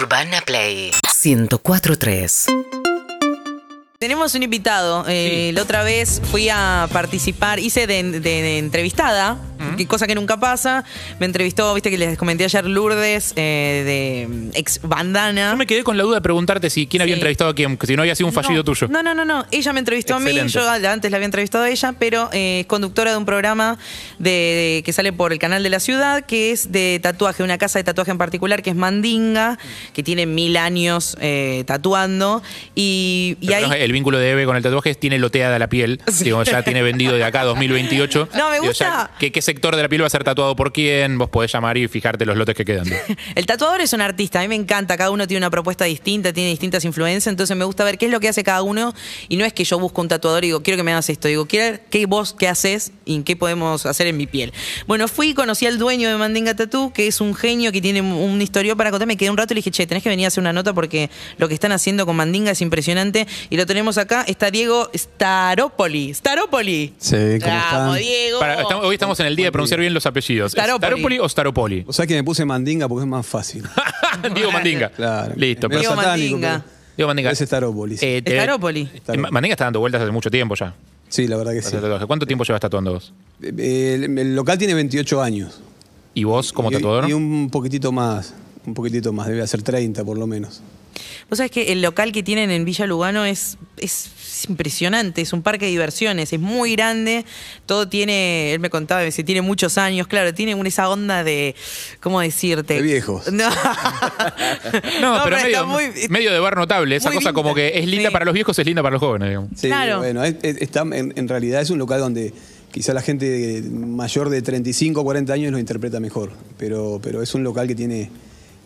Urbana Play 1043. Tenemos un invitado. Eh, La otra vez fui a participar, hice de, de- de entrevistada, que cosa que nunca pasa. Me entrevistó, viste que les comenté ayer Lourdes, eh, de mm, ex bandana. Yo me quedé con la duda de preguntarte si quién había Sí. entrevistado a quién, si no había sido un fallido no, tuyo. No, no, no, no. Ella me entrevistó a mí, yo antes la había entrevistado a ella, pero eh, es conductora de un programa de, de- que sale por el canal de la ciudad, que es de tatuaje, una casa de tatuaje en particular, que es Mandinga, que tiene mil años eh, tatuando. Y, y Pero ahí. no, el vínculo de Eve con el tatuaje es tiene loteada la piel. Digo, ya tiene vendido de acá a 2028. No, me Digo, gusta. ya, ¿qué, qué sector de la piel va a ser tatuado por quién? Vos podés llamar y fijarte los lotes que quedan. El tatuador es un artista, a mí me encanta, cada uno tiene una propuesta distinta, tiene distintas influencias, entonces me gusta ver qué es lo que hace cada uno y no es que yo busco un tatuador y digo, quiero que me hagas esto, digo, quiero qué vos qué haces y qué podemos hacer en mi piel. Bueno, fui y conocí al dueño de Mandinga Tattoo, que es un genio que tiene un historial para contarme, quedé un rato y le dije, che, tenés que venir a hacer una nota porque lo que están haciendo con Mandinga es impresionante y lo tenemos acá, está Diego Staropoli. Staropoli. Sí, ¿cómo están? Diego. Para- estamos- hoy estamos en el día de pronunciar bien los apellidos. ¿Es Staropoli. ¿Staropoli o Staropoli? O sea que me puse mandinga porque es más fácil. Diego Mandinga. Claro. Listo. Diego satánico, Mandinga. pero Diego Mandinga. Es Starópolis. Eh, te- Staropoli. Eh, Mandinga está dando vueltas hace mucho tiempo ya. sí, la verdad que sí. ¿Cuánto tiempo llevas tatuando vos? Eh, El, el local tiene 28 años. ¿Y vos como Y- tatuador? Y un poquitito más. Un poquitito más. Debe ser 30 por lo menos. Vos sabés que el local que tienen en Villa Lugano es, es impresionante, es un parque de diversiones, es muy grande, todo tiene, él me contaba, si tiene muchos años, claro, tiene una, esa onda de, ¿cómo decirte? De viejos. No, No, pero, medio, muy- medio de bar notable. Esa cosa como que es linda Sí. para los viejos, es linda para los jóvenes, digamos. Sí, Claro. bueno, es- es- está, en, en realidad es un local donde quizá la gente mayor de 35 o 40 años lo interpreta mejor. Pero, pero es un local que tiene.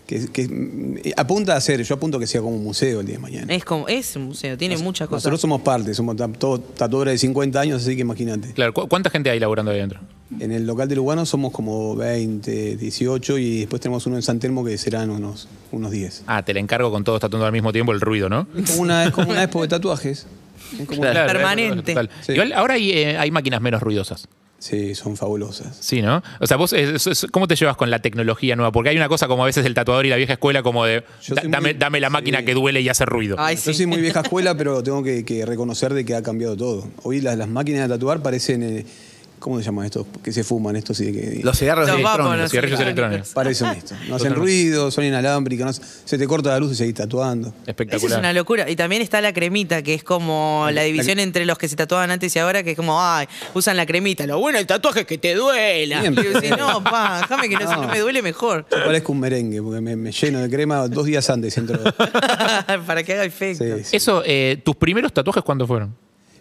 Que, que, mm, apunta a ser, yo apunto que sea como un museo el día de mañana. Es como, es un museo, tiene muchas cosas. Nosotros somos parte, somos todos tatuadores de 50 años, así que imagínate. Claro, ¿cu- ¿cuánta gente hay laburando ahí adentro? En el local de Lugano somos como 20, 18 y después tenemos uno en San Telmo que serán unos, unos 10. Ah, te la encargo con todos tatuando al mismo tiempo el ruido, ¿no? Es como una, es como una expo de tatuajes. Es como- Claro, Permanente. total. Sí. Igual ahora hay, eh, hay máquinas menos ruidosas. Sí, son fabulosas. Sí, ¿no? O sea, vos, es- es- ¿cómo te llevas con la tecnología nueva? Porque hay una cosa como a veces el tatuador y la vieja escuela como de, da- dame, muy- dame la máquina sí. que duele y hace ruido. Ay, Yo soy muy vieja escuela, pero tengo que, que reconocer de que ha cambiado todo. Hoy las, las máquinas de tatuar parecen, eh, ¿cómo se llama esto? Que se fuman estos y que Los cigarros Los electrónicos. váponos cigarrillos electrónicos. electrónicos. parecen esto. No hacen ruido, son inalámbricas, no se- se te corta la luz y seguís tatuando. Eso es Espectacular. una locura. Y también está la cremita, que es como la división entre los que se tatuaban antes y ahora, que es como, ay, usan la cremita. Lo bueno del tatuaje es que te duela. Bien. Y yo decía, no, pa, déjame que no, si No. no me duele mejor. Yo parezco un merengue, porque me, me lleno de crema dos días antes entro. Para que haga efecto. Sí, sí. Eso, eh, ¿tus primeros tatuajes cuándo fueron?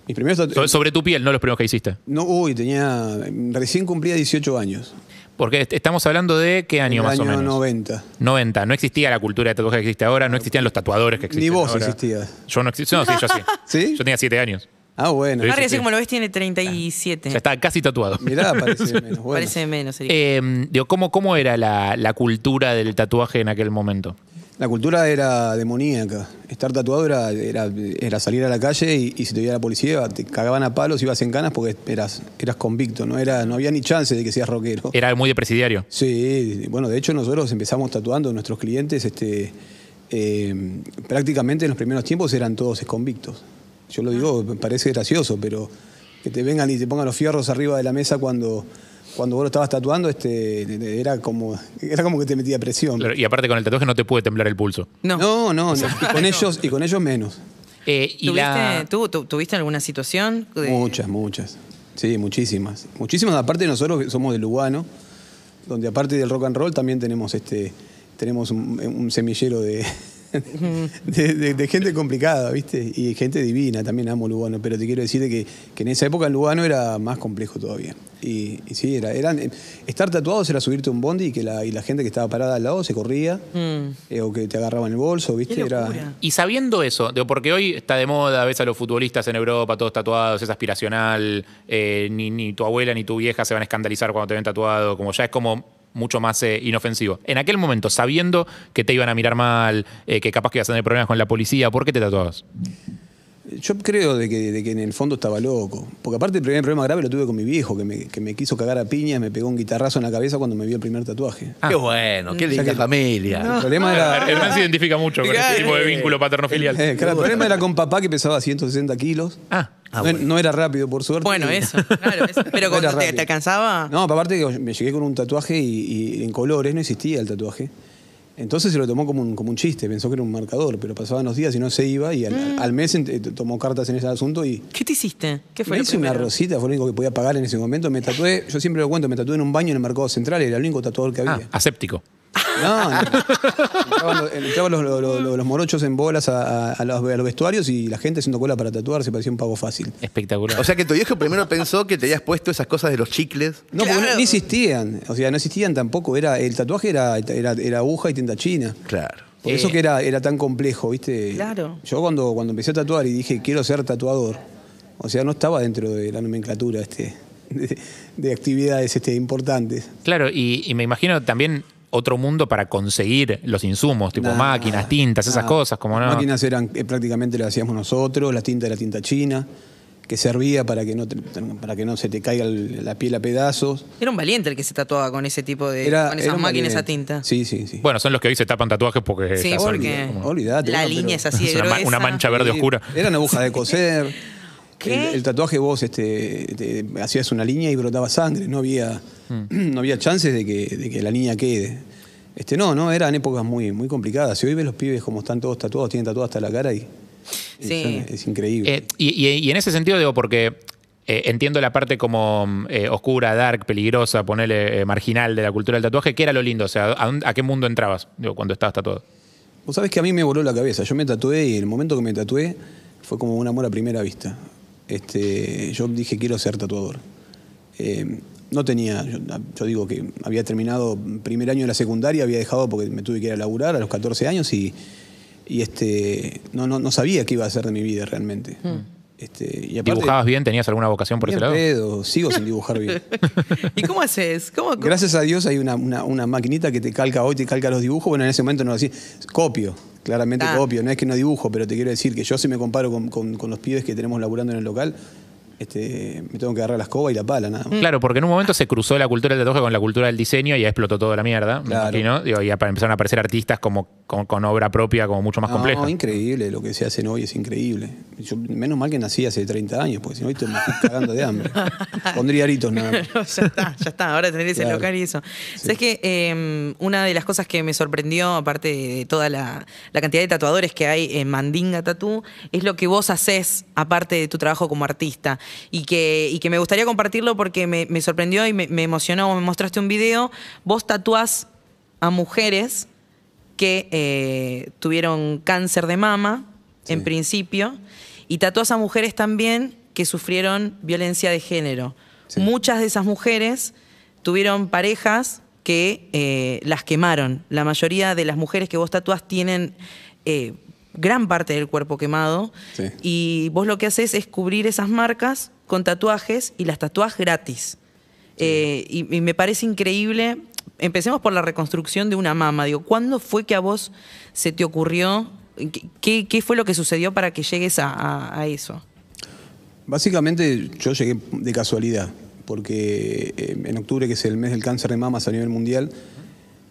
Mis primeros So- sobre tu piel, no los primeros que hiciste. No, uy, tenía. Recién cumplía 18 años. Porque est- estamos hablando de qué año el más año o menos. 90. 90. No existía la cultura de tatuaje que existe ahora, no existían los tatuadores que existen Ni vos ahora. existías. Yo no existía. No, sí, yo sí. ¿Sí? Yo tenía 7 años. Ah, bueno. Harry, sí, así sí. como lo ves, tiene 37. Ya estaba casi tatuado. Mirá, parece menos. Bueno. Parece menos. sería. Eh, digo, ¿cómo, ¿Cómo era la, la cultura del tatuaje en aquel momento? La cultura era demoníaca. Estar tatuado era, era, era salir a la calle y, y si te veía la policía te cagaban a palos, ibas en canas porque eras, eras convicto. No, era, no había ni chance de que seas rockero. Era muy de presidiario. Sí, bueno, de hecho nosotros empezamos tatuando a nuestros clientes, este, eh, prácticamente en los primeros tiempos eran todos convictos. Yo lo digo, me parece gracioso, pero que te vengan y te pongan los fierros arriba de la mesa cuando, cuando vos lo estabas tatuando, este, era como, era como que te metía presión. Claro, Y aparte con el tatuaje no te puede temblar el pulso. no. No, no, no, y con ellos, y con ellos menos. Eh, y ¿Tuviste, la... tú, tu- ¿Tuviste alguna situación? de- Muchas, muchas. Sí, muchísimas. Muchísimas, aparte nosotros somos de Lugano, donde aparte del rock and roll también tenemos este tenemos un, un semillero de, de, de- de gente complicada, ¿viste? Y gente divina, también amo Lugano, pero te quiero decir de que, que en esa época en Lugano era más complejo todavía. Y, y sí, era, eran, estar tatuados era subirte a un bondi y que la, y la gente que estaba parada al lado se corría, eh, o que te agarraban el bolso, ¿viste? Era. Y sabiendo eso, digo, porque hoy está de moda, ves a los futbolistas en Europa todos tatuados, es aspiracional, eh, ni, ni tu abuela ni tu vieja se van a escandalizar cuando te ven tatuado, como ya es como mucho más eh, inofensivo. En aquel momento, sabiendo que te iban a mirar mal, eh, que capaz que ibas a tener problemas con la policía, ¿por qué te tatuabas? Yo creo de que, de que en el fondo estaba loco. Porque aparte el primer problema grave lo tuve con mi viejo, que me, que me quiso cagar a piñas, me pegó un guitarrazo en la cabeza cuando me vio el primer tatuaje. Qué bueno, qué O sea linda que- familia. El problema era... Hernán se identifica mucho con ese tipo de vínculo paterno-filial. Eh, claro, el problema era con papá que pesaba 160 kilos. Ah, Ah, no, bueno. no era rápido, por suerte. Bueno, eso, claro. eso. Pero No cuando te, te alcanzaba. No, aparte que me llegué con un tatuaje y, y en colores no existía el tatuaje. Entonces se lo tomó como un, como un chiste, pensó que era un marcador, pero pasaban los días y no se iba y al, Mm. al mes eh, tomó cartas en ese asunto y ¿Qué te hiciste? ¿Qué fue me hice una rosita, fue lo único que podía pagar en ese momento. Me tatué, yo siempre lo cuento, me tatué en un baño en el mercado central, era el único tatuador que ah, había. aséptico. No, no. Entraban, los, entraban los- los- los- los morochos en bolas a, a- a los, a los vestuarios y la gente haciendo cola para tatuarse, parecía un pago fácil. Espectacular. O sea que tu viejo primero pensó que te habías puesto esas cosas de los chicles. No, porque no, ni existían. O sea, no existían tampoco. Era, el tatuaje era, era, era aguja y tinta china. Claro. Por Eh. eso que era, era tan complejo, ¿viste? Claro. Yo cuando, cuando empecé a tatuar y dije quiero ser tatuador, o sea, no estaba dentro de la nomenclatura este, de, de actividades este, importantes. Claro, y, y me imagino también otro mundo para conseguir los insumos, tipo Nah, máquinas, tintas, esas cosas, como no. Las máquinas eran, eh, prácticamente las hacíamos nosotros, la tinta era tinta china, que servía para que no, te- para que no se te caiga el- la piel a pedazos. Era un valiente el que se tatuaba con ese tipo de. Era, con esas máquinas a tinta. Sí, sí, sí. Bueno, son los que hoy se tapan tatuajes porque Sí, porque- La bueno, línea pero- es así de es una, ma- gruesa. una mancha verde Sí, oscura. Eran agujas de coser. ¿Qué? El, el tatuaje vos este, te- hacías una línea y brotaba sangre. No había, no había chances de que, de que la línea quede. Este, no, no, eran épocas muy, muy complicadas. Si hoy ves los pibes como están todos tatuados, tienen tatuado hasta la cara y, Sí. es increíble. Eh, y, y- y en ese sentido digo, porque eh, entiendo la parte como mm, eh, oscura, dark, peligrosa, ponerle marginal de la cultura del tatuaje, ¿qué era lo lindo? O sea, ¿a, dónde- a qué mundo entrabas digo, cuando estabas tatuado? Vos sabés que a mí me voló la cabeza. Yo me tatué y el momento que me tatué fue como un amor a primera vista. Este, yo dije, quiero ser tatuador. Eh, no tenía, yo, yo digo que había terminado primer año de la secundaria, había dejado porque me tuve que ir a laburar a los 14 años y, y este, no, no, no sabía qué iba a hacer de mi vida realmente. Este, y aparte, ¿Dibujabas bien? ¿Tenías alguna vocación por ese lado? pedo, sigo sin dibujar bien. ¿Y cómo haces? ¿Cómo, cómo- Gracias a Dios hay una, una, una maquinita que te calca hoy, te calca los dibujos. Bueno, en ese momento no lo hacía. Copio, claramente Ah. copio. No es que no dibujo, pero te quiero decir que yo si me comparo con, con- con los pibes que tenemos laburando en el local, este, me tengo que agarrar la escoba y la pala, nada más. Claro, porque en un momento se cruzó la cultura del tatuaje con la cultura del diseño y ya explotó toda la mierda. me Claro. imagino. Digo, y apa- empezaron a aparecer artistas como, con, con obra propia, como mucho más No, compleja. increíble, lo que se hacen hoy es increíble. Yo- menos mal que nací hace 30 años, porque si no, hoy estoy cagando de hambre. Pondría aritos nada más. ya está, ya está. Ahora tenés el Claro. local y eso. Sabes que eh, una de las cosas que me sorprendió, aparte de toda la, la cantidad de tatuadores que hay en Mandinga Tatú, es lo que vos haces, aparte de tu trabajo como artista. Y que, y que me gustaría compartirlo porque me, me sorprendió y me, me emocionó. Me mostraste un video. Vos tatuás a mujeres que eh, tuvieron cáncer de mama, en principio, y tatuás a mujeres también que sufrieron violencia de género. Sí. Muchas de esas mujeres tuvieron parejas que eh, las quemaron. La mayoría de las mujeres que vos tatuás tienen eh, gran parte del cuerpo quemado. Sí. Y vos lo que haces es cubrir esas marcas con tatuajes y las tatuás gratis. Eh, y, y me parece increíble. Empecemos por la reconstrucción de una mama. Digo, ¿cuándo fue que a vos se te ocurrió? ¿Qué- ¿Qué, fue lo que sucedió para que llegues a, a- a eso? Básicamente yo llegué de casualidad, porque eh, en octubre, que es el mes del cáncer de mamas a nivel mundial,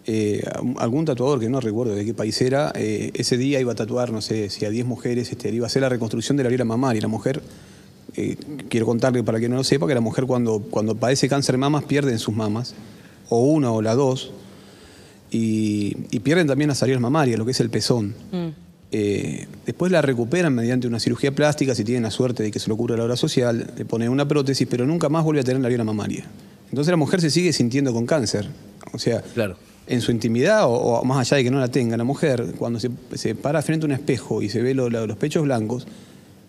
eh, algún tatuador, que no recuerdo de qué país era, eh, ese día iba a tatuar, no sé, si a 10 mujeres, este, iba a hacer la reconstrucción de la viola mamaria. Y la mujer, eh, quiero contarle para que no lo sepa, que la mujer cuando, cuando padece cáncer de mamas pierden sus mamas, o una o la dos, y, y pierden también las areolas mamarias, lo que es el pezón. Eh, después la recuperan mediante una cirugía plástica, si tienen la suerte de que se lo cura la obra social, le ponen una prótesis, pero nunca más vuelve a tener la viola mamaria. Entonces la mujer se sigue sintiendo con cáncer. O sea, Claro. En su intimidad o, más allá de que no la tenga, la mujer, cuando se, se para frente a un espejo y se ve lo- lo- los pechos blancos,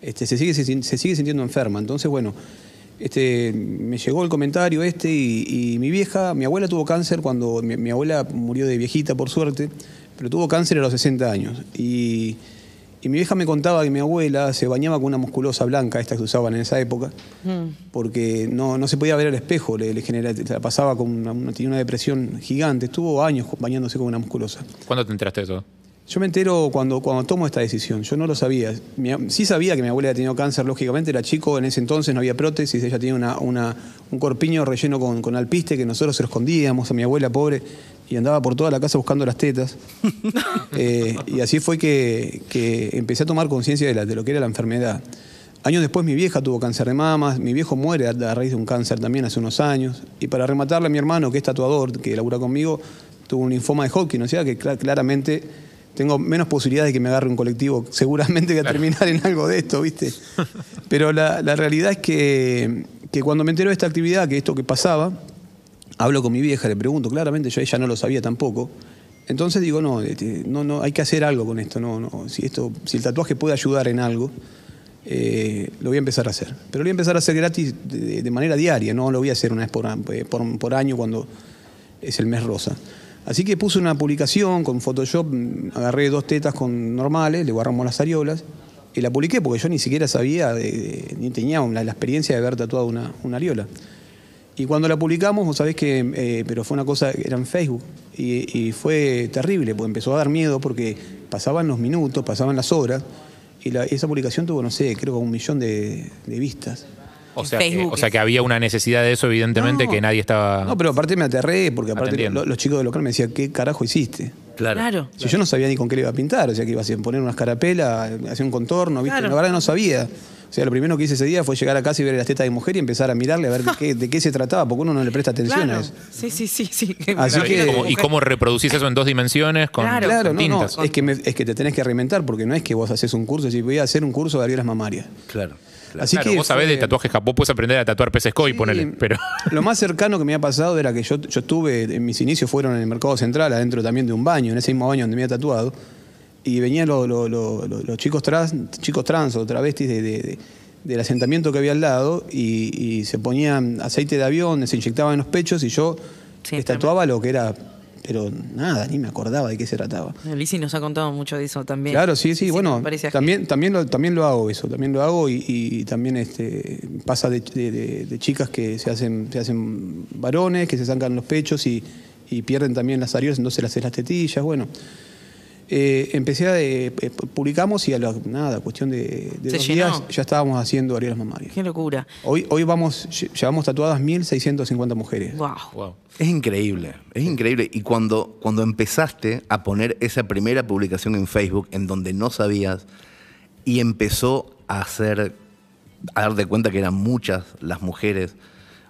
este, se, sigue, se, sigue sintiendo enferma. Entonces, bueno, este, me llegó el comentario este y, y mi vieja, mi abuela tuvo cáncer cuando mi, mi abuela murió de viejita, por suerte, pero tuvo cáncer a los 60 años. Y, y mi vieja me contaba que mi abuela se bañaba con una musculosa blanca, esta que usaban en esa época, porque no, no se podía ver al espejo, le, le genera- la pasaba con una, una- tenía una depresión gigante, estuvo años bañándose con una musculosa. ¿Cuándo te enteraste de eso? Yo me entero cuando, cuando tomo esta decisión. Yo no lo sabía. Mi sí sabía que mi abuela había tenido cáncer, lógicamente. Era chico, en ese entonces no había prótesis. Ella tenía una, una- un corpiño relleno con, con alpiste que nosotros se lo escondíamos a mi abuela pobre y andaba por toda la casa buscando las tetas. Eh, y así fue que, que empecé a tomar conciencia de, de lo que era la enfermedad. Años después mi vieja tuvo cáncer de mamas, mi viejo muere a, a raíz de un cáncer también hace unos años. Y para rematarle a mi hermano, que es tatuador, que labura conmigo, tuvo un linfoma de Hodgkin, o sea que cla- claramente tengo menos posibilidades de que me agarre un colectivo, seguramente que a terminar en algo de esto, ¿viste? Pero la, la realidad es que, que cuando me entero de esta actividad, que esto que pasaba, hablo con mi vieja, le pregunto, claramente yo ella no lo sabía tampoco. Entonces digo, no, este, no, no, hay que hacer algo con esto, no, no, si esto, si el tatuaje puede ayudar en algo, eh, lo voy a empezar a hacer. Pero lo voy a empezar a hacer gratis de, de manera diaria, no lo voy a hacer una vez por, eh, por- por año cuando es el mes rosa. Así que puse una publicación con Photoshop, mm, agarré dos tetas con normales, le guardamos las areolas y la publiqué porque yo ni siquiera sabía, de- de- ni tenía la, la experiencia de haber tatuado una, una areola. Y cuando la publicamos, vos sabés que, eh, pero fue una cosa, era en Facebook, y, y fue terrible, porque empezó a dar miedo porque pasaban los minutos, pasaban las horas, y la- esa publicación tuvo, no sé, creo que un millón de, de vistas. O sea, que, o sea que había una necesidad de eso, evidentemente, No. que nadie estaba. No, pero aparte me aterré, porque te aparte lo- los chicos del local me decían, ¿qué carajo hiciste? Claro. Claro. Si yo no sabía ni con qué le iba a pintar, o sea, que iba a poner una escarapela, hacer un contorno, ¿viste? Claro. La verdad no sabía. O sea, lo primero que hice ese día fue llegar a casa y ver las tetas de mujer y empezar a mirarle a ver de qué, de qué se trataba, porque uno no le presta atención a eso. Sí, sí, sí, sí. Así que- ¿y cómo- ¿Y cómo reproducís eso en dos dimensiones con, Claro. Claro, con no, no, tintas? es que, me- es que te tenés que reinventar, porque no es que vos haces un curso y voy a hacer un curso de areolas mamarias. Claro. Claro. Así Claro, que vos sabés fue- de tatuajes Japón, puedes aprender a tatuar peces koi, Sí, ponele. Pero. Lo más cercano que me ha pasado era que yo, yo estuve, en mis inicios fueron en el mercado central, adentro también de un baño, en ese mismo baño donde me había tatuado, y venían lo- lo- lo- lo- los chicos trans, chicos trans o travestis de- de- de- del asentamiento que había al lado, y, y se ponían aceite de avión, se inyectaban en los pechos, y yo Sí, les tatuaba lo que era, pero nada, ni me acordaba de qué se trataba. Lizzy nos ha contado mucho de eso también. Claro, sí, sí, bueno, también, también, lo, también lo hago eso, también lo hago y, y también este, pasa de, de- de- de chicas que se hacen, se hacen varones, que se sacan los pechos y, y pierden también las areolas, entonces las las tetillas, bueno. Eh, empecé a, eh, eh, publicamos y a la, nada, cuestión de, de dos llenó. días ya estábamos haciendo areolas mamarias. Qué locura. Hoy, hoy vamos, lle- llevamos tatuadas 1.650 mujeres. Wow. Wow. Es increíble, es increíble. Y cuando, cuando empezaste a poner esa primera publicación en Facebook en donde no sabías y empezó a hacer, a darte cuenta que eran muchas las mujeres,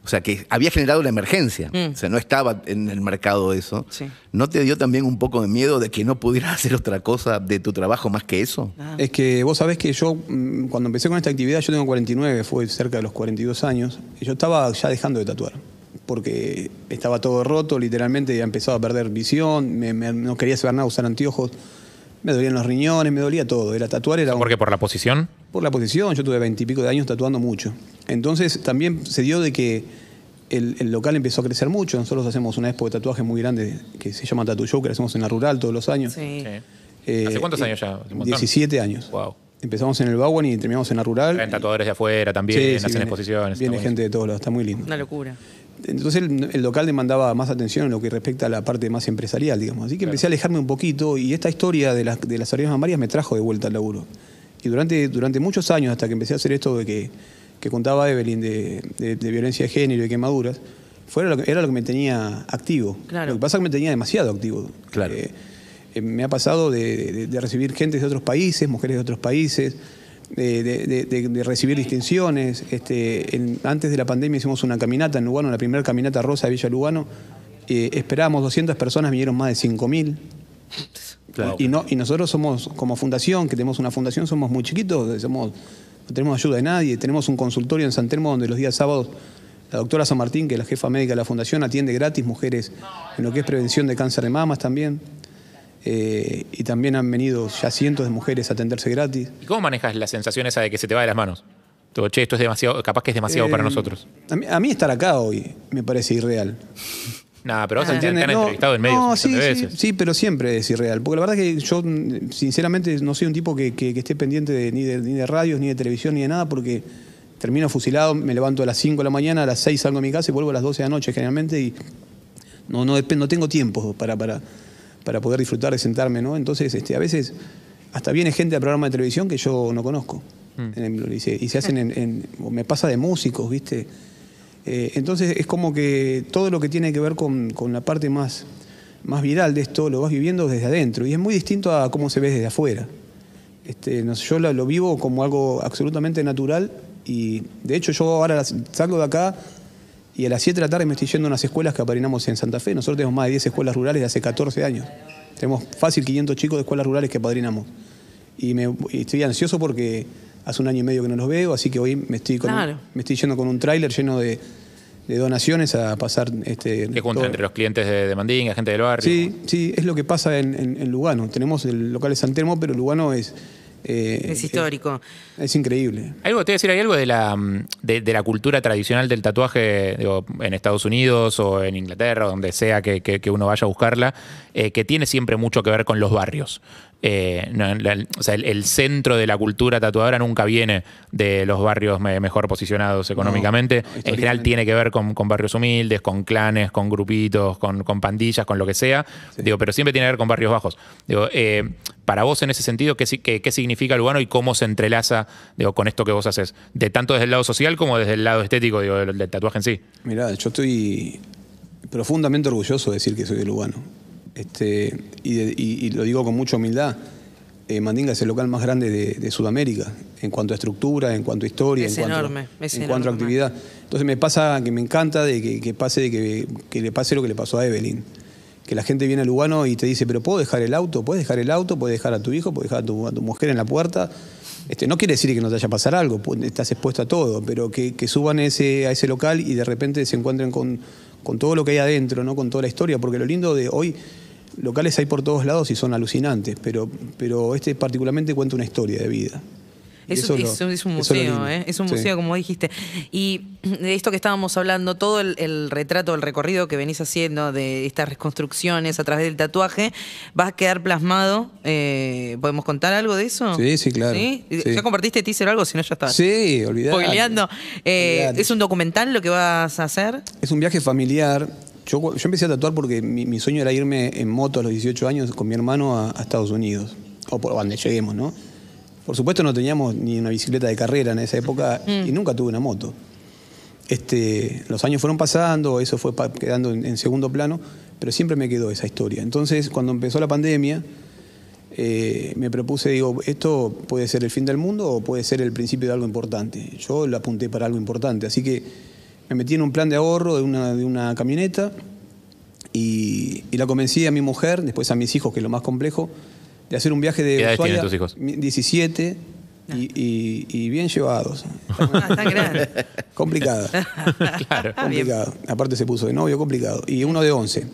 o sea, que había generado la emergencia, Mm. o sea, no estaba en el mercado eso, Sí. ¿no te dio también un poco de miedo de que no pudieras hacer otra cosa de tu trabajo más que eso? Ah. Es que vos sabés que yo, mm, cuando empecé con esta actividad, yo tengo 49, fue cerca de los 42 años, y yo estaba ya dejando de tatuar, porque estaba todo roto, literalmente ya empezaba a perder visión, me- me- no quería saber nada, usar anteojos, me dolían los riñones, me dolía todo, era tatuar, era un- ¿Por qué? ¿Por la posición? Por la posición, yo tuve veintipico de años tatuando mucho. Entonces también se dio de que el, el local empezó a crecer mucho. Nosotros hacemos una expo de tatuajes muy grande que se llama Tatu Show, que la hacemos en la rural todos los años. Sí. Sí. Eh, ¿Hace cuántos eh, años ya? Hace un montón. 17 años. Wow. Empezamos en el Bowen y terminamos en la rural. Traen tatuadores de afuera también, Sí, sí, hacen viene- exposiciones. Viene gente de todos lados, está muy lindo. Una locura. Entonces el, el local demandaba más atención en lo que respecta a la parte más empresarial, digamos. Así que empecé a alejarme un poquito y esta historia de las, de las arenas mamarias me trajo de vuelta al laburo. Y durante, durante muchos años, hasta que empecé a hacer esto de que, que contaba Evelyn de, de- de violencia de género y quemaduras, lo que, era lo que me tenía activo. Claro. Lo que pasa es que me tenía demasiado activo. Claro. Eh, eh, me ha pasado de, de- de recibir gente de otros países, mujeres de otros países, de, de- de- de- de recibir distinciones. Este, en- antes de la pandemia hicimos una caminata en Lugano, la primera caminata rosa de Villa Lugano. Eh, esperábamos 200 personas, vinieron más de 5.000. Claro. Y, no, y nosotros somos, como fundación, que tenemos una fundación, somos muy chiquitos, somos, no tenemos ayuda de nadie. Tenemos un consultorio en San Telmo donde los días sábados la doctora San Martín, que es la jefa médica de la fundación, atiende gratis mujeres en lo que es prevención de cáncer de mamas también. Eh, y también han venido ya cientos de mujeres a atenderse gratis. ¿Y cómo manejas la sensación esa de que se te va de las manos? Todo, che, esto es demasiado, capaz que es demasiado Eh, para nosotros. A mí, a mí estar acá hoy me parece irreal. Nada, pero vos Ah. te, te han ¿Entiendes? No, entrevistado en medios no, sí, veces. sí, pero siempre es irreal. Porque la verdad que yo, mm, sinceramente, no soy un tipo que, que- que esté pendiente de- ni, de, ni de radios, ni de televisión, ni de nada, porque termino fusilado, me levanto a las 5 de la mañana, a las 6 salgo de mi casa y vuelvo a las 12 de la noche generalmente y no, no, no tengo tiempo para, para, para poder disfrutar de sentarme, ¿no? Entonces, este, a veces hasta viene gente al programa de televisión que yo no conozco. En- y, se, y se hacen en, en- o me pasa de músicos, ¿viste? Eh, entonces es como que todo lo que tiene que ver con, la parte más, más viral de esto lo vas viviendo desde adentro y es muy distinto a cómo se ve desde afuera. Este, no sé, yo lo, vivo como algo absolutamente natural y de hecho yo ahora salgo de acá y a las 7 de la tarde me estoy yendo a unas escuelas que apadrinamos en Santa Fe. Nosotros tenemos más de 10 escuelas rurales de hace 14 años. Tenemos fácil 500 chicos de escuelas rurales que apadrinamos. Y, me, y estoy ansioso porque hace un año y medio que no los veo, así que hoy me estoy, con un- me estoy yendo con un tráiler lleno de, de donaciones a pasar... Este, junta todo- entre los clientes de, de Mandinga, gente del barrio. Sí, sí, es lo que pasa en, en- en Lugano. Tenemos el local de San Telmo, pero Lugano es... eh, Es histórico. Es, increíble. Algo, te voy a decir, hay algo de la, de, de la cultura tradicional del tatuaje digo, en Estados Unidos o en Inglaterra, donde sea que, que- que uno vaya a buscarla, eh, que tiene siempre mucho que ver con los barrios. Eh, no, la- o sea, el, el centro de la cultura tatuadora nunca viene de los barrios me- mejor posicionados económicamente. en general tiene que ver con, con barrios humildes, con clanes, con grupitos, con, con pandillas, con lo que sea. Digo, pero siempre tiene que ver con barrios bajos. Digo, eh, para vos en ese sentido, ¿qué, qué- qué significa Lugano y cómo se entrelaza digo, con esto que vos haces? De tanto desde el lado social como desde el lado estético digo, del, del tatuaje en sí. Mirá, yo estoy profundamente orgulloso de decir que soy de Lugano. Este, y, de- y- y lo digo con mucha humildad. Eh, Mandinga es el local más grande de, de Sudamérica en cuanto a estructura, en cuanto a historia, Es en, cuanto, es en cuanto a actividad. Entonces me pasa que me encanta de que, que pase de que, que le pase lo que le pasó a Evelyn. Que la gente viene a Lugano y te dice, pero ¿puedo dejar el auto? ¿Puedes dejar el auto? ¿Puedes dejar a tu hijo? ¿Puedes dejar a tu, a tu mujer en la puerta? Este, no quiere decir que no te vaya a pasar algo, estás expuesto a todo, pero que, que suban ese, a ese local y de repente se encuentren con, con todo lo que hay adentro, ¿no? con toda la historia, porque lo lindo de hoy, locales hay por todos lados y son alucinantes, pero, pero este particularmente cuenta una historia de vida. Es, eso es- lo- es un museo. ¿eh? Es un Sí. museo, como dijiste. Y de esto que estábamos hablando, todo el, el retrato, el recorrido que venís haciendo de estas reconstrucciones a través del tatuaje, va a quedar plasmado. eh, ¿Podemos contar algo de eso? Sí, sí, claro. ¿Sí? Sí. ¿Ya compartiste teaser o algo? Si no, ya está. Sí, olvidate. Eh, Olvidate. ¿Es un documental lo que vas a hacer? Es un viaje familiar. Yo, empecé a tatuar porque mi, mi sueño era irme en moto a los 18 años con mi hermano a, a Estados Unidos, o por donde lleguemos, ¿no? Por supuesto no teníamos ni una bicicleta de carrera en esa época y nunca tuve una moto. Este, los años fueron pasando, eso fue quedando en, en segundo plano, pero siempre me quedó esa historia. Entonces, cuando empezó la pandemia, eh, me propuse, digo, esto puede ser el fin del mundo o puede ser el principio de algo importante. Yo lo apunté para algo importante, así que me metí en un plan de ahorro de una, de una camioneta y, y la convencí a mi mujer, después a mis hijos, que es lo más complejo, de hacer un viaje de ¿Qué edades Ushuaia, tienen tus hijos? mi- 17 y, y- y bien llevados. Ah, está grande. Complicada. Claro. complicado. Aparte se puso de novio, complicado. Y uno de 11.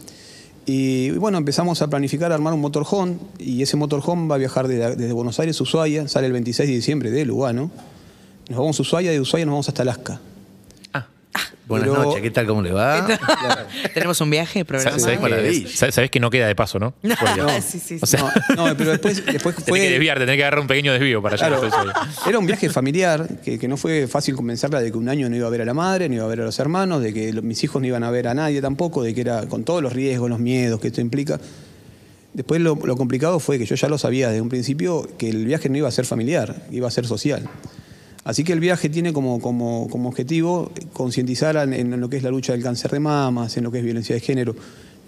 Y bueno, empezamos a planificar, a armar un motorhome. Y ese motorhome va a viajar de- desde Buenos Aires a Ushuaia. Sale el 26 de diciembre de Lugano. Nos vamos a Ushuaia, de Ushuaia nos vamos hasta Alaska. Buenas Pero- noches, ¿qué tal? ¿Cómo le va? Tenemos un viaje programado. Sa- ¿Sabés, maravilla. que, sa- sabés que no queda de paso, ¿no? Sí, sí, O sí. sea, No, no, pero después, después tenés fue... que desviarte, tenés que agarrar un pequeño desvío para llegar Claro, a eso. era un viaje familiar que, que no fue fácil convencerla de que un año no iba a ver a la madre, no iba a ver a los hermanos, de que lo- mis hijos no iban a ver a nadie tampoco, de que era con todos los riesgos, los miedos que esto implica. Después lo, lo complicado fue que yo ya lo sabía desde un principio que el viaje no iba a ser familiar, iba a ser social. Así que el viaje tiene como, como, como objetivo concientizar en, en lo que es la lucha del cáncer de mamas, en lo que es violencia de género.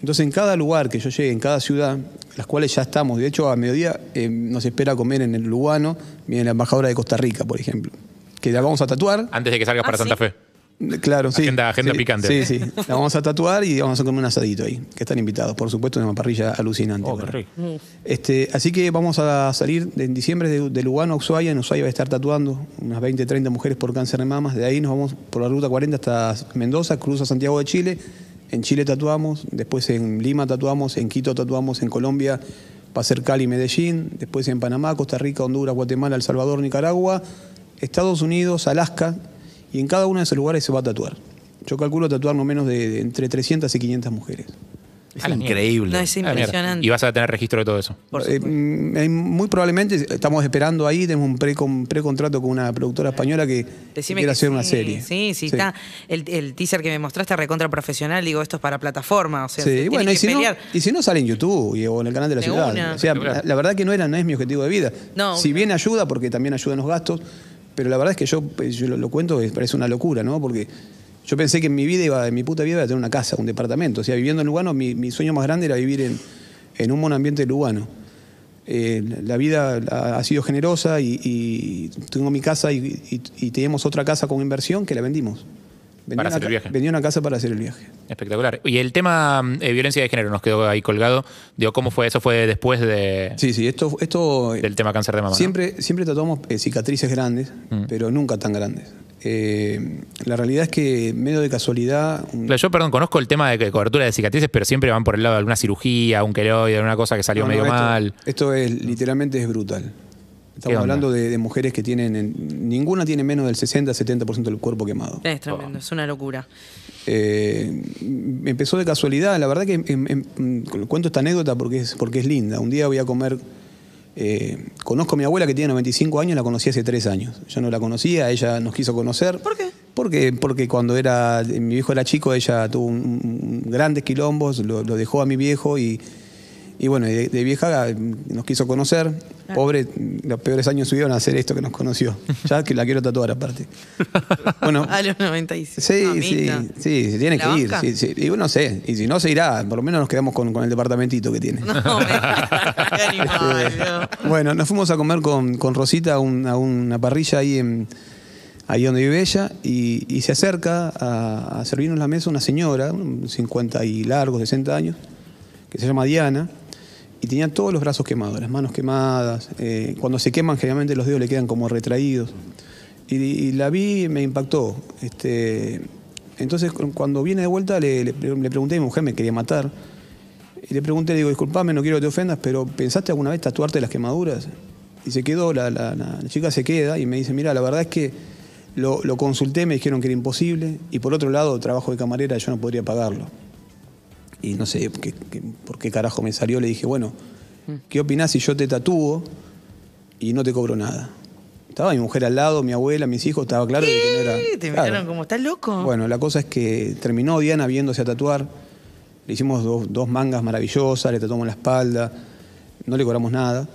Entonces, en cada lugar que yo llegue, en cada ciudad, las cuales ya estamos, de hecho, a mediodía eh, nos espera comer en el Lugano, viene la embajadora de Costa Rica, por ejemplo, que la vamos a tatuar. Antes de que salgas Ah, para Santa ¿sí? Fe. Claro, sí. Agenda- agenda Sí, picante. Sí, sí. La vamos a tatuar y vamos a comer un asadito ahí, que están invitados. Por supuesto, es una parrilla alucinante. Oh, qué rico. Este, así que vamos a salir en diciembre de, de Lugano a Ushuaia. En Ushuaia va a estar tatuando unas 20, 30 mujeres por cáncer de mamas. De ahí nos vamos por la ruta 40 hasta Mendoza, cruza Santiago de Chile. En Chile tatuamos, después en Lima tatuamos, en Quito tatuamos, en Colombia va a ser Cali, Medellín, después en Panamá, Costa Rica, Honduras, Guatemala, El Salvador, Nicaragua, Estados Unidos, Alaska, y en cada uno de esos lugares se va a tatuar. Yo calculo tatuar no menos de, de entre 300 y 500 mujeres. Es increíble. No, es impresionante. Y vas a tener registro de todo eso. Por Eh, mm, eh, muy probablemente estamos esperando ahí, tenemos un pre- un precontrato con una productora española que Decime quiere que hacer una serie. Sí, sí, está. El, el teaser que me mostraste recontra profesional, digo, esto es para plataforma. O sea, Sí, bueno, y si, no, pelear. y si no sale en YouTube y- o en el canal de la De ciudad. una. O sea, la, la verdad que no era, no es mi objetivo de vida. No, si bien ayuda, porque también ayuda en los gastos, pero la verdad es que yo, pues, yo lo, lo cuento, parece una locura, ¿no? Porque yo pensé que en mi vida iba, en mi puta vida iba a tener una casa, un departamento. O sea, viviendo en Lugano, mi, sueño más grande era vivir en, en un monoambiente lugano. Eh, la vida ha sido generosa y, y tengo mi casa y, y- y teníamos otra casa con inversión que la vendimos. Vendí Para hacer el viaje. Vendí una casa para hacer el viaje. Espectacular. Y el tema eh, violencia de género nos quedó ahí colgado. Digo, ¿cómo fue? Eso fue después de, Sí, sí, esto, esto del tema cáncer de mama. ¿no? siempre, siempre tratamos eh, cicatrices grandes, Mm. pero nunca tan grandes. Eh, la realidad es que medio de casualidad, Claro, Yo, perdón, conozco el tema de cobertura de cicatrices, pero siempre van por el lado de alguna cirugía, un queloide, alguna cosa que salió no, no, medio esto, mal. Esto es literalmente es brutal. ¿Qué Estamos hablando de, de mujeres que tienen, en- ninguna tiene menos del 60-70% del cuerpo quemado. Es tremendo, es una locura. Eh, empezó de casualidad. La verdad que em- em- em, cuento esta anécdota porque es, porque es linda. Un día voy a comer. eh, conozco a mi abuela que tiene 95 años, la conocí hace 3 años. Yo no la conocía, ella nos quiso conocer. ¿Por qué? Porque, porque cuando era mi viejo era chico, ella tuvo un- un- grandes quilombos, lo, lo dejó a mi viejo y, y bueno, de, de vieja nos quiso conocer. Pobre, los peores años subieron a hacer esto que nos conoció. Ya que la quiero tatuar aparte. Bueno, A los 96. Sí, sí, sí, se tiene ¿La que ir. sí, sí. Y bueno, no sé, y si no se irá, por lo menos nos quedamos con, con el departamentito que tiene. No, qué animal, no. Bueno, nos fuimos a comer con, con Rosita a, un- a una parrilla ahí, en, ahí donde vive ella y, y se acerca a, a servirnos la mesa una señora, un 50 y largos, 60 años, que se llama Diana, y tenía todos los brazos quemados, las manos quemadas. eh, cuando se queman, generalmente los dedos le quedan como retraídos. Y, la vi y me impactó. Este, entonces, cu- cuando viene de vuelta, le, le pre- le pregunté a mi mujer, me quería matar. Y le pregunté, digo, disculpame, no quiero que te ofendas, pero ¿pensaste alguna vez tatuarte las quemaduras? Y se quedó, la, chica se queda y me dice, mira, la verdad es que lo consulté, me dijeron que era imposible, y por otro lado, trabajo de camarera, yo no podría pagarlo. Y no sé qué- qué- por qué carajo me salió, le dije, bueno, ¿qué opinás si yo te tatúo y no te cobro nada? Estaba mi mujer al lado, mi abuela, mis hijos, estaba claro de que no era... Te Claro. miraron como, ¿estás loco? Bueno, la cosa es que terminó Diana viéndose a tatuar. Le hicimos dos, dos mangas maravillosas, le tatuamos la espalda, no le cobramos nada.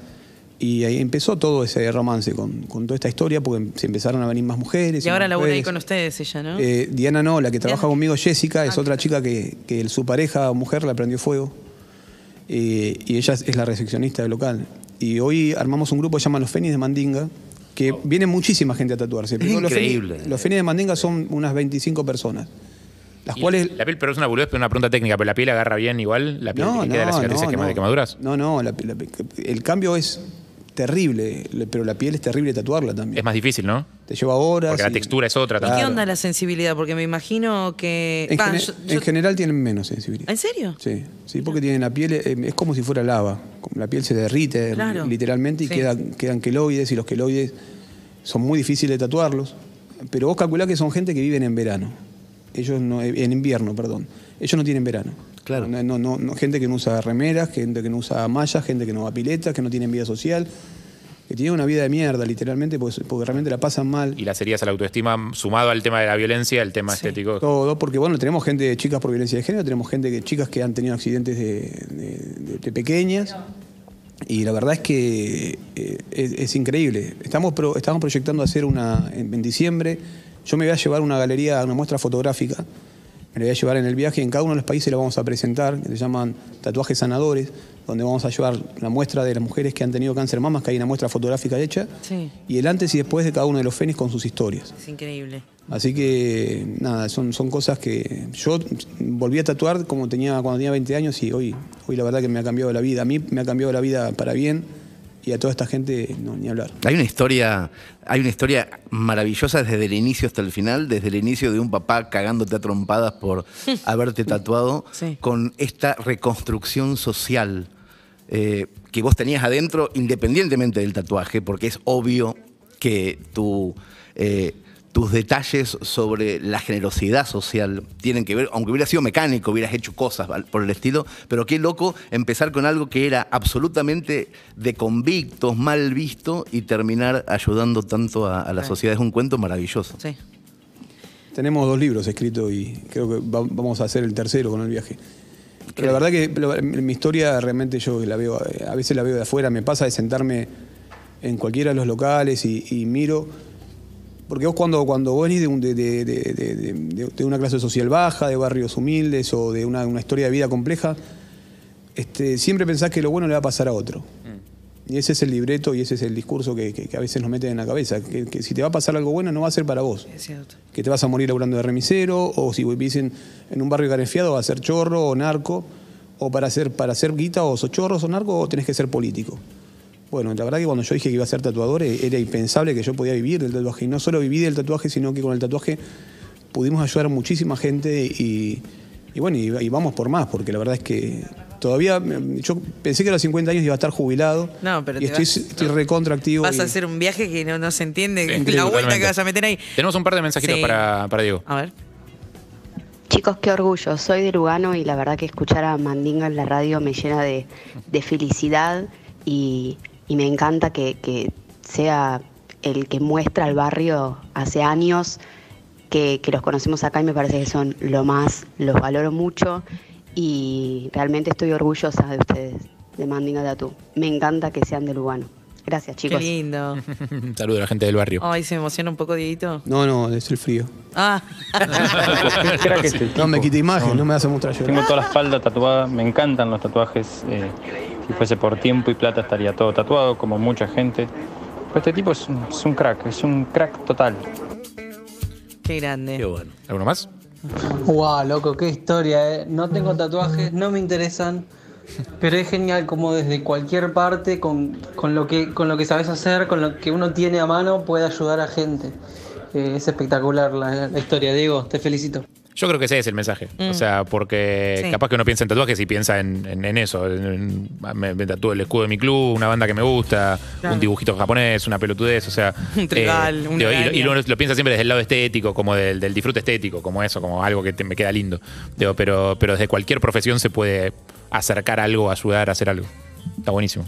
Y ahí empezó todo ese romance con, con toda esta historia, porque se empezaron a venir más mujeres. y ahora más labura ahí con ustedes ella, ¿no? Eh, Diana no, la que trabaja Diana. conmigo, Jessica, es Ah, otra claro. chica que, que su pareja o mujer la prendió fuego. Eh, y ella es, la recepcionista del local. Y hoy armamos un grupo que se llama Los Fenis de Mandinga, que viene muchísima gente a tatuarse. Pero los increíble. Fenis- Los Fenis de Mandinga son unas 25 personas. Las Y cuales. La piel, pero es una boludez, pero una pregunta técnica. ¿Pero la piel agarra bien igual? ¿La piel No, que queda de las no, cicatrices no, quema- no. de quemaduras? No, no, la- la- el cambio es terrible, le- pero la piel es terrible tatuarla también. Es más difícil, ¿no? Te lleva horas. Porque la y- textura es otra ¿Y también. qué claro. onda la sensibilidad? Porque me imagino que. En, yo- general tienen menos sensibilidad. ¿En serio? Sí, sí, porque tienen la piel, eh, es como si fuera lava. Como La piel se derrite Claro. literalmente y Sí. quedan, quedan queloides y los queloides son muy difíciles de tatuarlos. Pero vos calculás que son gente que viven en verano. Ellos no, en invierno, perdón. Ellos no tienen verano. Claro. No, no, no, no- gente que no usa remeras, gente que no usa mallas, gente que no va a piletas, que no tienen vida social, que tienen una vida de mierda, literalmente, porque, porque realmente la pasan mal. Y las heridas a la autoestima, sumado al tema de la violencia, el tema Sí. estético. Todo, porque bueno, tenemos gente, chicas por violencia de género, tenemos gente que, chicas que han tenido accidentes de, de- de- de pequeñas. Y la verdad es que eh, es, es increíble. Estamos, pro- estamos proyectando hacer una en, en diciembre. Yo me voy a llevar una galería, una muestra fotográfica. Me la voy a llevar en el viaje. En cada uno de los países la vamos a presentar, que se llaman tatuajes sanadores, donde vamos a llevar la muestra de las mujeres que han tenido cáncer de mamas, que hay una muestra fotográfica hecha, Sí. y el antes y después de cada uno de los fénix con sus historias. Es increíble. Así que nada, son, son cosas que yo volví a tatuar como tenía cuando tenía 20 años y hoy, hoy la verdad que me ha cambiado la vida. A mí me ha cambiado la vida para bien y a toda esta gente no, ni hablar. Hay una historia, hay una historia maravillosa desde el inicio hasta el final, desde el inicio de un papá cagándote a trompadas por haberte tatuado, Sí. con esta reconstrucción social eh, que vos tenías adentro, independientemente del tatuaje, porque es obvio que tu, eh, tus detalles sobre la generosidad social tienen que ver, aunque hubiera sido mecánico, hubieras hecho cosas por el estilo, pero qué loco empezar con algo que era absolutamente de convictos, mal visto y terminar ayudando tanto a, a la sociedad. Es un cuento maravilloso. Sí. Tenemos dos libros escritos y creo que va- vamos a hacer el tercero con el viaje. Pero la verdad que lo- mi historia realmente yo la veo, a veces la veo de afuera, me pasa de sentarme en cualquiera de los locales y, y miro, porque vos cuando, cuando vos venís de, un- de- de- de- de- de- de una clase social baja, de barrios humildes o de una, una historia de vida compleja, este, siempre pensás que lo bueno le va a pasar a otro. Y ese es el libreto y ese es el discurso que, que- que a veces nos meten en la cabeza, que, que si te va a pasar algo bueno no va a ser para vos Es cierto. que te vas a morir laburando de remisero, o si vivís en, en un barrio carefiado vas a ser chorro o narco, o para hacer, para hacer guita o sos chorro o narco o tenés que ser político. Bueno, la verdad que cuando yo dije que iba a ser tatuador eh, era impensable que yo podía vivir del tatuaje. Y no solo viví del tatuaje, sino que con el tatuaje pudimos ayudar a muchísima gente y, y bueno, y, y vamos por más, porque la verdad es que todavía yo pensé que a los 50 años iba a estar jubilado No, pero y estoy, vas- estoy recontraactivo. Vas y- a hacer un viaje que no, no se entiende Sí, la vuelta totalmente. que vas a meter ahí. Tenemos un par de mensajitos Sí. para, para Diego. A ver. Chicos, qué orgullo. Soy de Lugano y la verdad que escuchar a Mandinga en la radio me llena de, de felicidad y, y me encanta que, que sea el que muestra al barrio hace años que, que los conocemos acá y me parece que son lo más, los valoro mucho y realmente estoy orgullosa de ustedes, de Mandinga Tatú. Me encanta que sean de Lugano. Gracias, chicos. Qué lindo. Saludos a la gente del barrio. Ay, se emociona un poco, Dieguito. No, no, es el frío. Ah. No me quite imagen, no me hace mostrar Tengo llorar. toda la espalda tatuada, me encantan los tatuajes. eh, si fuese por tiempo y plata estaría todo tatuado, como mucha gente. Pero este tipo es un, es un crack, es un crack total. qué grande. Qué bueno. ¿Alguno más? Wow, loco, qué historia, ¿eh? No tengo tatuajes, no me interesan, pero es genial como desde cualquier parte, con, con lo, que, con lo que sabes hacer, con lo que uno tiene a mano, puede ayudar a gente. Eh, es espectacular la, la historia, Diego, te felicito. Yo creo que ese es el mensaje. O sea, porque Sí. capaz que uno piensa en tatuajes y piensa en, en- en eso. en- me, me tatúo el escudo de mi club, una banda que me gusta, Claro. un dibujito japonés, una pelotudez. O sea, eh, Un trigal, una digo, y, y uno lo piensa siempre desde el lado estético, como del, del disfrute estético, como eso, como algo que te- me queda lindo. Digo, pero, pero desde cualquier profesión se puede acercar algo, ayudar a hacer algo. Está buenísimo.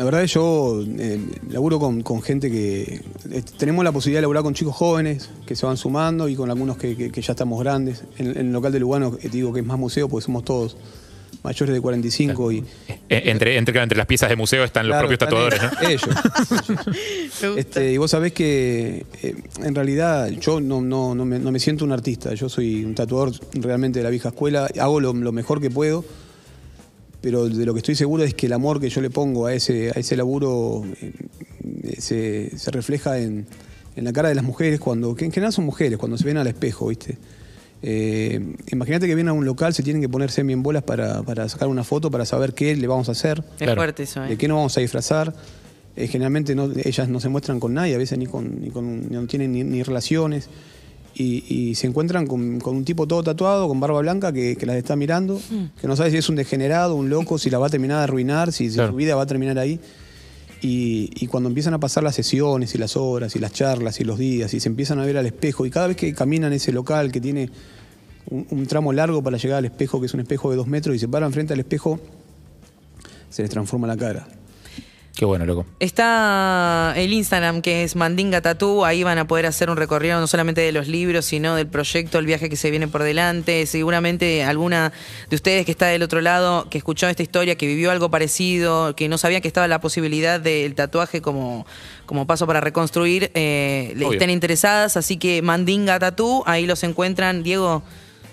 La verdad es que yo eh, laburo con, con gente que... eh, tenemos la posibilidad de laburar con chicos jóvenes que se van sumando y con algunos que, que- que ya estamos grandes. En, en el local de Lugano, eh, te digo que es más museo porque somos todos mayores de 45 y... Eh, Entre, entre, las piezas de museo están los propios tatuadores, ¿no? Ellos. Este, y vos sabés que eh, en realidad yo no, no, no, me, no me siento un artista, yo soy un tatuador realmente de la vieja escuela, hago lo, lo mejor que puedo, pero de lo que estoy seguro es que el amor que yo le pongo a ese, a ese laburo eh, se, se refleja en, en la cara de las mujeres, cuando, que en general son mujeres, cuando se ven al espejo, ¿viste? Eh, Imagínate que vienen a un local, se tienen que poner semi en bolas para, para sacar una foto, para saber qué le vamos a hacer. Es Claro. fuerte eso, ¿De ¿eh? qué nos vamos a disfrazar? Eh, generalmente no- ellas no se muestran con nadie, a veces ni con, ni con- no tienen ni, ni relaciones. Y, y se encuentran con, con un tipo todo tatuado, con barba blanca, que, que las está mirando, que no sabe si es un degenerado, un loco, si la va a terminar de arruinar, si, si Claro. su vida va a terminar ahí. Y, y cuando empiezan a pasar las sesiones y las horas y las charlas y los días y se empiezan a ver al espejo y cada vez que caminan ese local que tiene un, un tramo largo para llegar al espejo, que es un espejo de dos metros, y se paran frente al espejo, se les transforma la cara. Qué bueno, loco. Está el Instagram que es Mandinga Tatú, ahí van a poder hacer un recorrido no solamente de los libros, sino del proyecto, el viaje que se viene por delante. Seguramente alguna de ustedes que está del otro lado, que escuchó esta historia, que vivió algo parecido, que no sabía que estaba la posibilidad del tatuaje como, como paso para reconstruir, eh, estén interesadas. Así que Mandinga Tatú, ahí los encuentran. Diego,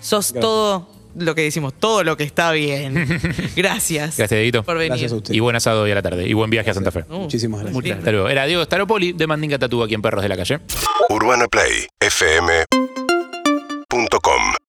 sos todo lo que decimos, todo lo que está bien. Gracias. Gracias, Edito. Por venir. Gracias a usted. Y buen asado hoy a la tarde. Y buen viaje a Santa Fe. Uh, Muchísimas gracias. Muchas Hasta luego. Era Diego Staropoli de Mandinga Tatú aquí en Perros de la Calle. Urbana Play, fm.com